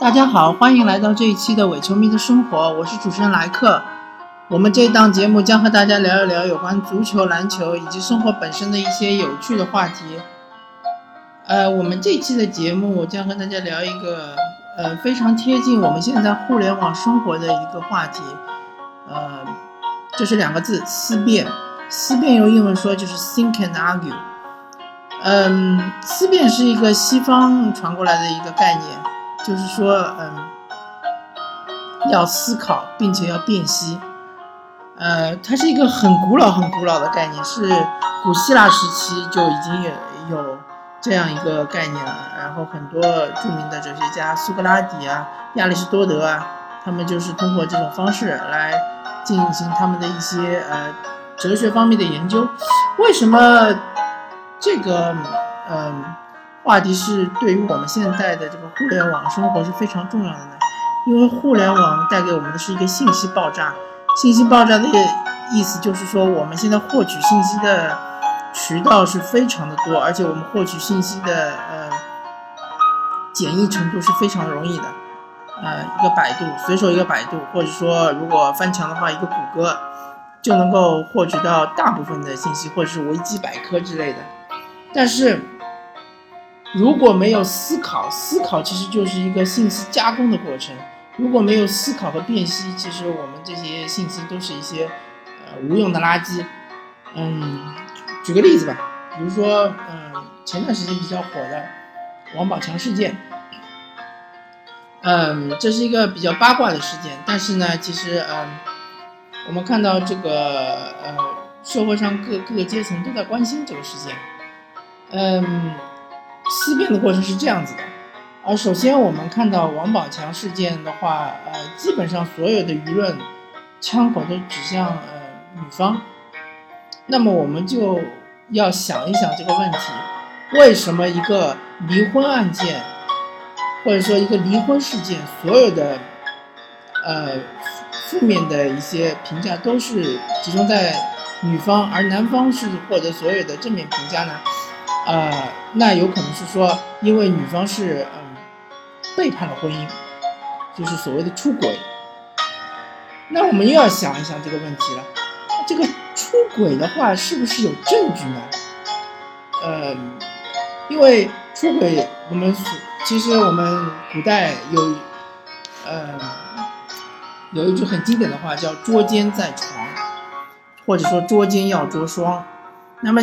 大家好，欢迎来到这一期的伪球迷的生活，我是主持人莱克。我们这档节目将和大家聊一聊有关足球、篮球以及生活本身的一些有趣的话题。呃，我们这期的节目将和大家聊一个呃非常贴近我们现在互联网生活的一个话题，呃，就是两个字：思辨。思辨用英文说就是 think and argue。嗯，思辨是一个西方传过来的一个概念，就是说，嗯，要思考并且要辨析。呃，它是一个很古老、很古老的概念，是古希腊时期就已经有有这样一个概念了。然后很多著名的哲学家，苏格拉底啊、亚里士多德啊，他们就是通过这种方式来进行他们的一些呃哲学方面的研究。为什么这个嗯话题是对于我们现在的这个互联网生活是非常重要的呢？因为互联网带给我们的是一个信息爆炸。信息爆炸的意思就是说，我们现在获取信息的渠道是非常的多，而且我们获取信息的呃简易程度是非常容易的。呃，一个百度，随手一个百度，或者说如果翻墙的话，一个谷歌就能够获取到大部分的信息，或者是维基百科之类的。但是如果没有思考，思考其实就是一个信息加工的过程。如果没有思考和辨析，其实我们这些信息都是一些呃无用的垃圾。嗯，举个例子吧，比如说，嗯，前段时间比较火的王宝强事件，嗯，这是一个比较八卦的事件，但是呢，其实，嗯，我们看到这个呃社会上各各个阶层都在关心这个事件。嗯，思辨的过程是这样子的。啊首先，我们看到王宝强事件的话，呃，基本上所有的舆论枪口都指向呃女方。那么，我们就要想一想这个问题：为什么一个离婚案件，或者说一个离婚事件，所有的呃负面的一些评价都是集中在女方，而男方是获得所有的正面评价呢？啊，那有可能是说，因为女方是嗯。背叛了婚姻，就是所谓的出轨。那我们又要想一想这个问题了：这个出轨的话，是不是有证据呢？呃，因为出轨，我们其实我们古代有，呃，有一句很经典的话叫“捉奸在床”，或者说“捉奸要捉双”。那么，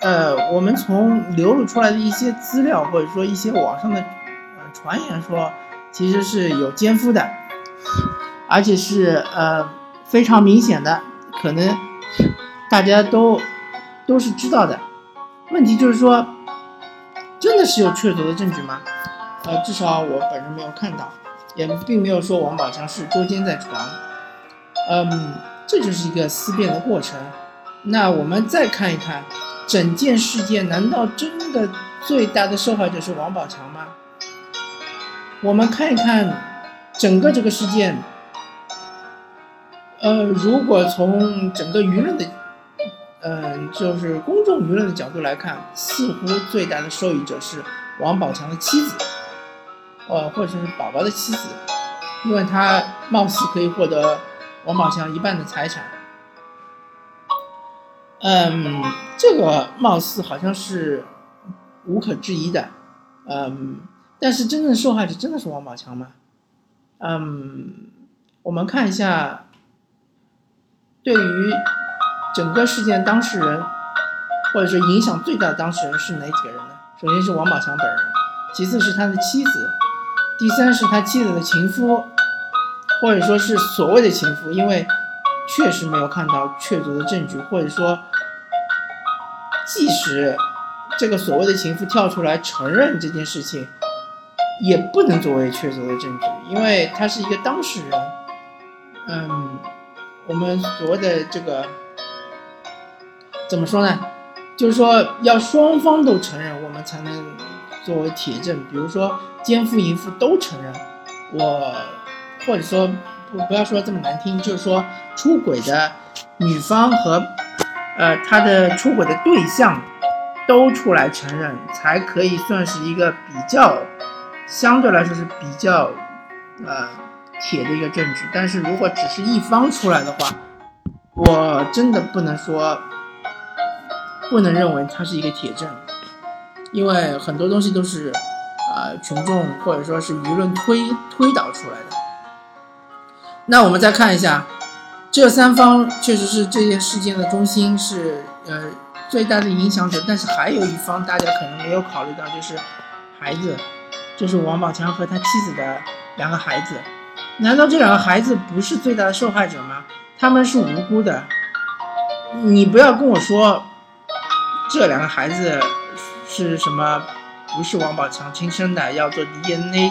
呃，我们从流露出来的一些资料，或者说一些网上的。传言说，其实是有奸夫的，而且是呃非常明显的，可能大家都都是知道的。问题就是说，真的是有确凿的证据吗？呃，至少我本人没有看到，也并没有说王宝强是捉奸在床。嗯，这就是一个思辨的过程。那我们再看一看整件事件，难道真的最大的受害者是王宝强吗？我们看一看整个这个事件，呃，如果从整个舆论的，嗯，就是公众舆论的角度来看，似乎最大的受益者是王宝强的妻子，呃，或者是宝宝的妻子，因为他貌似可以获得王宝强一半的财产。嗯，这个貌似好像是无可置疑的，嗯。但是真正受害者真的是王宝强吗？嗯，我们看一下，对于整个事件当事人，或者说影响最大的当事人是哪几个人呢？首先是王宝强本人，其次是他的妻子，第三是他妻子的情夫，或者说是所谓的情夫，因为确实没有看到确凿的证据，或者说，即使这个所谓的情妇跳出来承认这件事情。也不能作为确凿的证据，因为他是一个当事人。嗯，我们所谓的这个怎么说呢？就是说要双方都承认，我们才能作为铁证。比如说奸夫淫妇都承认，我或者说不不要说这么难听，就是说出轨的女方和呃他的出轨的对象都出来承认，才可以算是一个比较。相对来说是比较呃铁的一个证据。但是如果只是一方出来的话，我真的不能说，不能认为它是一个铁证，因为很多东西都是啊群众或者说是舆论推推导出来的。那我们再看一下，这三方确实是这件事件的中心，是呃最大的影响者，但是还有一方大家可能没有考虑到，就是孩子，就是王宝强和他妻子的两个孩子。难道这两个孩子不是最大的受害者吗？他们是无辜的，你不要跟我说这两个孩子是什么，不是王宝强亲生的，要做 DNA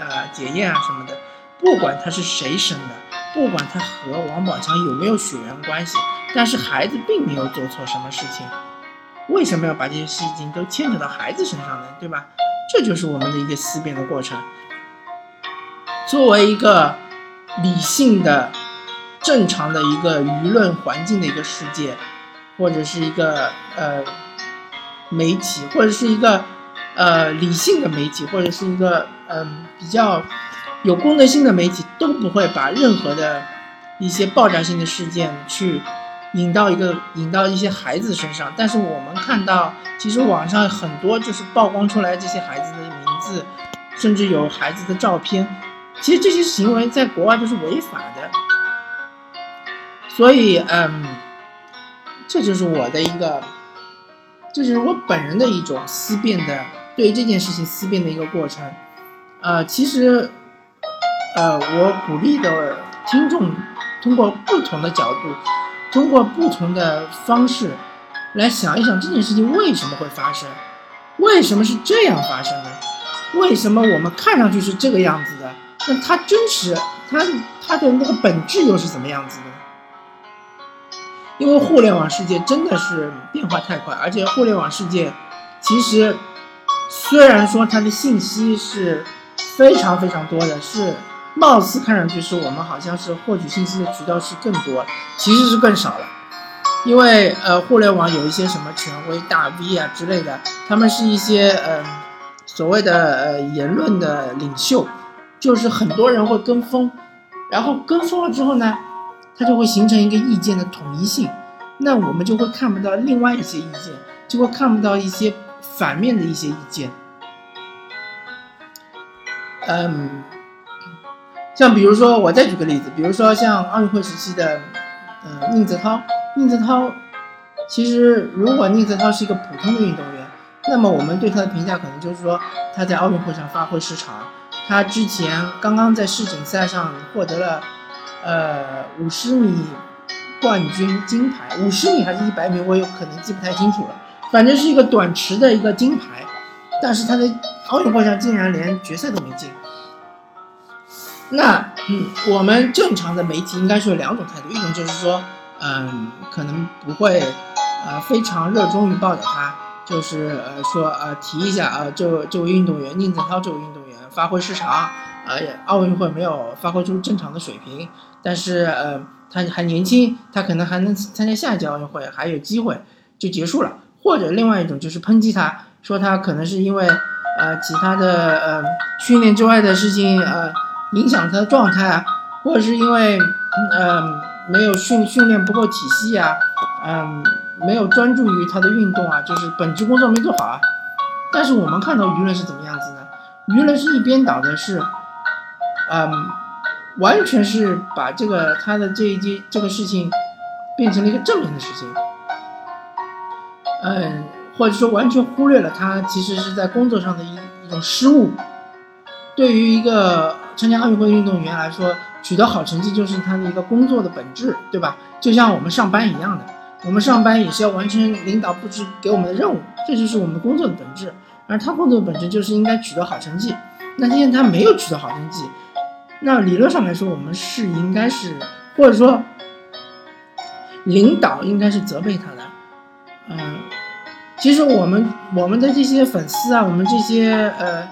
啊检验啊什么的。不管他是谁生的，不管他和王宝强有没有血缘关系，但是孩子并没有做错什么事情，为什么要把这些事情都牵扯到孩子身上呢？对吧？这就是我们的一个思辨的过程。作为一个理性的、正常的一个舆论环境的一个世界，或者是一个呃媒体，或者是一个呃理性的媒体，或者是一个嗯比较有公德心的媒体，都不会把任何的一些爆炸性的事件去引到一个引到一些孩子身上。但是我们看到，其实网上很多就是曝光出来这些孩子的名字，甚至有孩子的照片。其实这些行为在国外都是违法的，所以，嗯，这就是我的一个，这是我本人的一种思辨的对这件事情思辨的一个过程。呃，其实，呃，我鼓励的听众通过不同的角度，通过不同的方式来想一想这件事情为什么会发生，为什么是这样发生的，为什么我们看上去是这个样子的。那它真实，它它的那个本质又是怎么样子的？因为互联网世界真的是变化太快，而且互联网世界其实虽然说它的信息是非常非常多的，是貌似看上去是我们好像是获取信息的渠道是更多，其实是更少了。因为呃，互联网有一些什么权威大 V 啊之类的，他们是一些呃所谓的呃言论的领袖。就是很多人会跟风，然后跟风了之后呢，它就会形成一个意见的统一性，那我们就会看不到另外一些意见，就会看不到一些反面的一些意见。嗯，像比如说，我再举个例子，比如说像奥运会时期的，呃，宁泽涛，宁泽涛，其实如果宁泽涛是一个普通的运动员，那么我们对他的评价可能就是说他在奥运会上发挥失常。他之前刚刚在世锦赛上获得了，呃，五十米冠军金牌，五十米还是一百米，我有可能记不太清楚了，反正是一个短池的一个金牌，但是他在奥运会上竟然连决赛都没进。那嗯，我们正常的媒体应该是有两种态度，一种就是说，嗯，可能不会，呃，非常热衷于报道他，就是呃说呃提一下啊，这这位运动员宁泽涛这位运动员。发挥失常，呃，奥运会没有发挥出正常的水平，但是呃，他还年轻，他可能还能参加下一届奥运会，还有机会就结束了。或者另外一种就是抨击他，说他可能是因为呃其他的呃训练之外的事情呃影响他的状态啊，或者是因为呃没有训训练不够体系啊，嗯，没有专注于他的运动啊，就是本职工作没做好啊。但是我们看到舆论是怎么样子呢？舆论是一边倒的，是，嗯，完全是把这个他的这一件这个事情变成了一个正面的事情，嗯，或者说完全忽略了他其实是在工作上的一一种失误。对于一个参加奥运会运动员来说，取得好成绩就是他的一个工作的本质，对吧？就像我们上班一样的，我们上班也是要完成领导布置给我们的任务，这就是我们工作的本质。而他工作的本质就是应该取得好成绩，那今天他没有取得好成绩，那理论上来说，我们是应该是，或者说，领导应该是责备他的。嗯，其实我们我们的这些粉丝啊，我们这些呃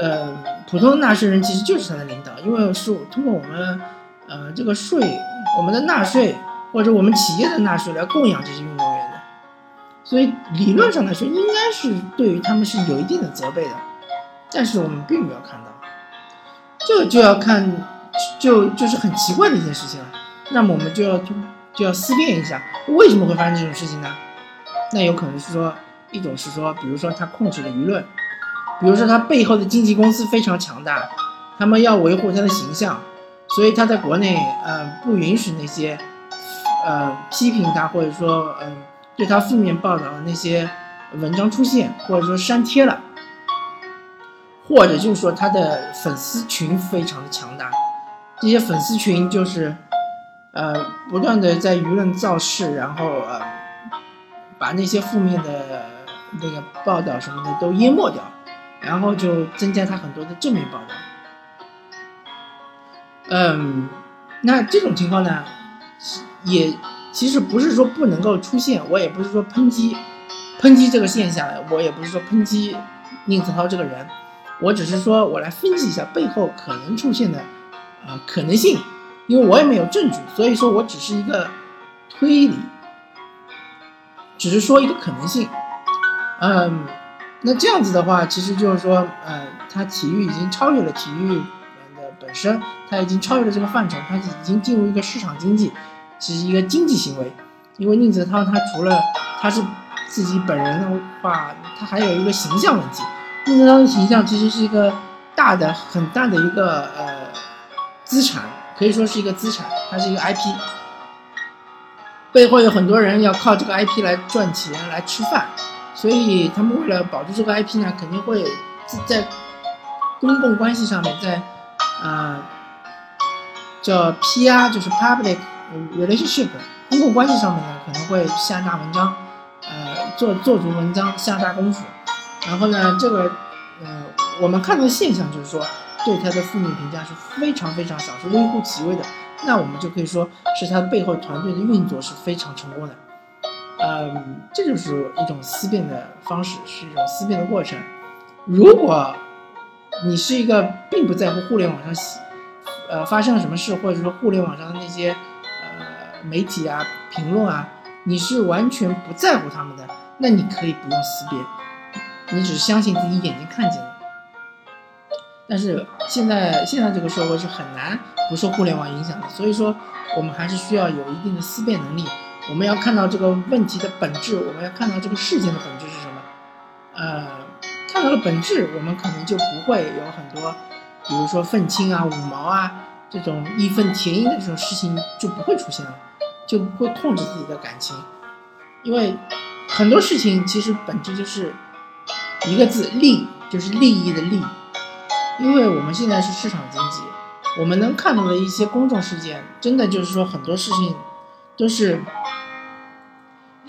呃普通纳税人，其实就是他的领导，因为是通过我们呃这个税，我们的纳税或者我们企业的纳税来供养这些运动员的。所以理论上来说，应该是对于他们是有一定的责备的，但是我们并没有看到，这个就要看，就就是很奇怪的一件事情了。那么我们就要就就要思辨一下，为什么会发生这种事情呢？那有可能是说，一种是说，比如说他控制了舆论，比如说他背后的经纪公司非常强大，他们要维护他的形象，所以他在国内呃不允许那些呃批评他或者说嗯对他负面报道的那些文章出现，或者说删帖了。或者就是说他的粉丝群非常的强大，这些粉丝群就是，呃，不断的在舆论造势，然后呃，把那些负面的那个报道什么的都淹没掉，然后就增加他很多的正面报道。嗯，那这种情况呢，也其实不是说不能够出现，我也不是说抨击抨击这个现象，我也不是说抨击宁泽涛这个人。我只是说，我来分析一下背后可能出现的，呃，可能性，因为我也没有证据，所以说我只是一个推理，只是说一个可能性。嗯，那这样子的话，其实就是说，呃，它体育已经超越了体育的本身，它已经超越了这个范畴，它已经进入一个市场经济，是一个经济行为。因为宁泽涛他除了他是自己本人的话，他还有一个形象问题。宁泽涛的形象其实是一个大的、很大的一个呃资产，可以说是一个资产，它是一个 IP，背后有很多人要靠这个 IP 来赚钱、来吃饭，所以他们为了保住这个 IP 呢，肯定会在公共关系上面，在啊叫 PR，就是 Public Relationship，公共关系上面呢，可能会下大文章，呃，做做足文章，下大功夫。然后呢，这个，呃，我们看到的现象就是说，对他的负面评价是非常非常少，是微乎其微的。那我们就可以说是他背后团队的运作是非常成功的。嗯，这就是一种思辨的方式，是一种思辨的过程。如果你是一个并不在乎互联网上，呃，发生了什么事，或者说互联网上的那些呃媒体啊、评论啊，你是完全不在乎他们的，那你可以不用思辨。你只是相信自己眼睛看见的，但是现在现在这个社会是很难不受互联网影响的，所以说我们还是需要有一定的思辨能力。我们要看到这个问题的本质，我们要看到这个事件的本质是什么。呃，看到了本质，我们可能就不会有很多，比如说愤青啊、五毛啊这种义愤填膺的这种事情就不会出现了，就不会控制自己的感情，因为很多事情其实本质就是。一个字利就是利益的利，因为我们现在是市场经济，我们能看到的一些公众事件，真的就是说很多事情都是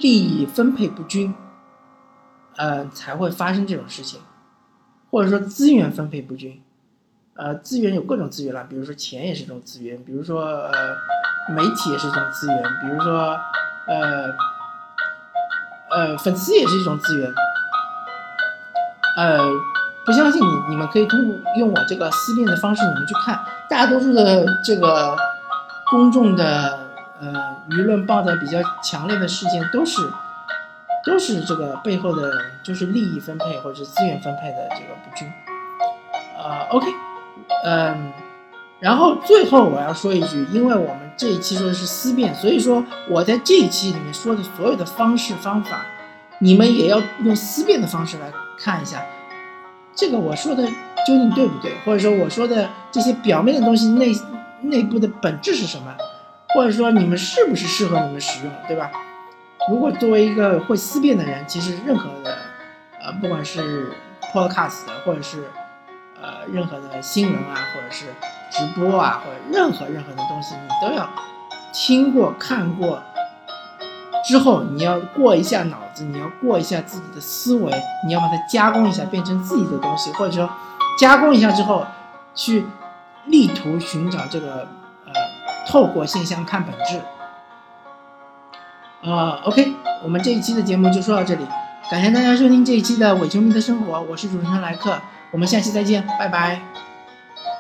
利益分配不均，呃才会发生这种事情，或者说资源分配不均，呃资源有各种资源了，比如说钱也是一种资源，比如说呃媒体也是一种资源，比如说呃呃粉丝也是一种资源。呃，不相信你，你们可以通过用我这个思辨的方式，你们去看，大多数的这个公众的呃舆论报道比较强烈的事件，都是都是这个背后的，就是利益分配或者资源分配的这个不均。呃，OK，嗯，然后最后我要说一句，因为我们这一期说的是思辨，所以说我在这一期里面说的所有的方式方法，你们也要用思辨的方式来。看一下，这个我说的究竟对不对？或者说我说的这些表面的东西内内部的本质是什么？或者说你们是不是适合你们使用，对吧？如果作为一个会思辨的人，其实任何的呃，不管是 podcast 或者是呃任何的新闻啊，或者是直播啊，或者任何任何的东西，你都要听过看过。之后你要过一下脑子，你要过一下自己的思维，你要把它加工一下，变成自己的东西，或者说加工一下之后，去力图寻找这个，透过现象看本质。啊，OK，我们这一期的节目就说到这里，感谢大家收听这一期的伪球迷的生活，我是主持人莱克，我们下期再见，拜拜。